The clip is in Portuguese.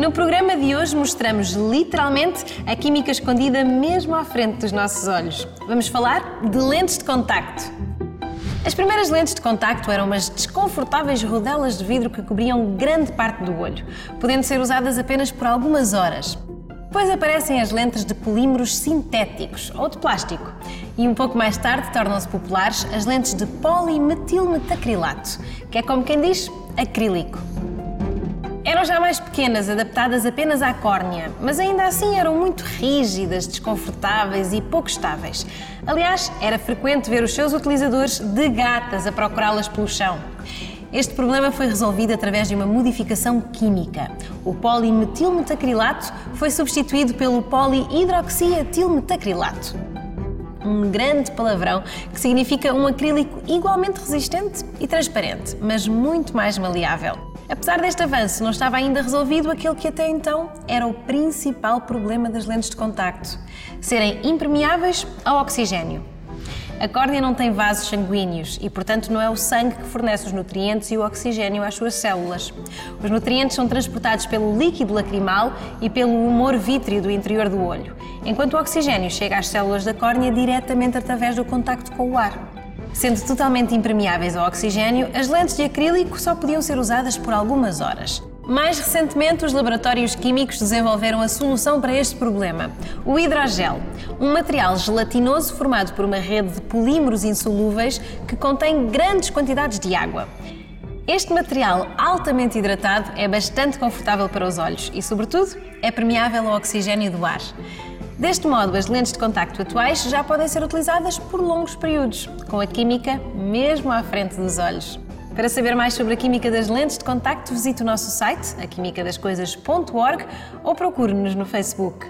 No programa de hoje mostramos literalmente a química escondida mesmo à frente dos nossos olhos. Vamos falar de lentes de contacto. As primeiras lentes de contacto eram umas desconfortáveis rodelas de vidro que cobriam grande parte do olho, podendo ser usadas apenas por algumas horas. Depois aparecem as lentes de polímeros sintéticos ou de plástico. E um pouco mais tarde tornam-se populares as lentes de polimetilmetacrilato, que é como quem diz acrílico. Eram já mais pequenas, adaptadas apenas à córnea, mas ainda assim eram muito rígidas, desconfortáveis e pouco estáveis. Aliás, era frequente ver os seus utilizadores de gatas a procurá-las pelo chão. Este problema foi resolvido através de uma modificação química. O polimetilmetacrilato foi substituído pelo polihidroxietilmetacrilato. Um grande palavrão que significa um acrílico igualmente resistente e transparente, mas muito mais maleável. Apesar deste avanço, não estava ainda resolvido aquele que até então era o principal problema das lentes de contacto: serem impermeáveis ao oxigênio. A córnea não tem vasos sanguíneos e, portanto, não é o sangue que fornece os nutrientes e o oxigênio às suas células. Os nutrientes são transportados pelo líquido lacrimal e pelo humor vítreo do interior do olho, enquanto o oxigênio chega às células da córnea diretamente através do contacto com o ar. Sendo totalmente impermeáveis ao oxigênio, as lentes de acrílico só podiam ser usadas por algumas horas. Mais recentemente, os laboratórios químicos desenvolveram a solução para este problema: o hidrogel, um material gelatinoso formado por uma rede de polímeros insolúveis que contém grandes quantidades de água. Este material altamente hidratado é bastante confortável para os olhos e, sobretudo, é permeável ao oxigênio do ar. Deste modo, as lentes de contacto atuais já podem ser utilizadas por longos períodos, com a química mesmo à frente dos olhos. Para saber mais sobre a química das lentes de contacto, visite o nosso site, aquimicadascoisas.org ou procure-nos no Facebook.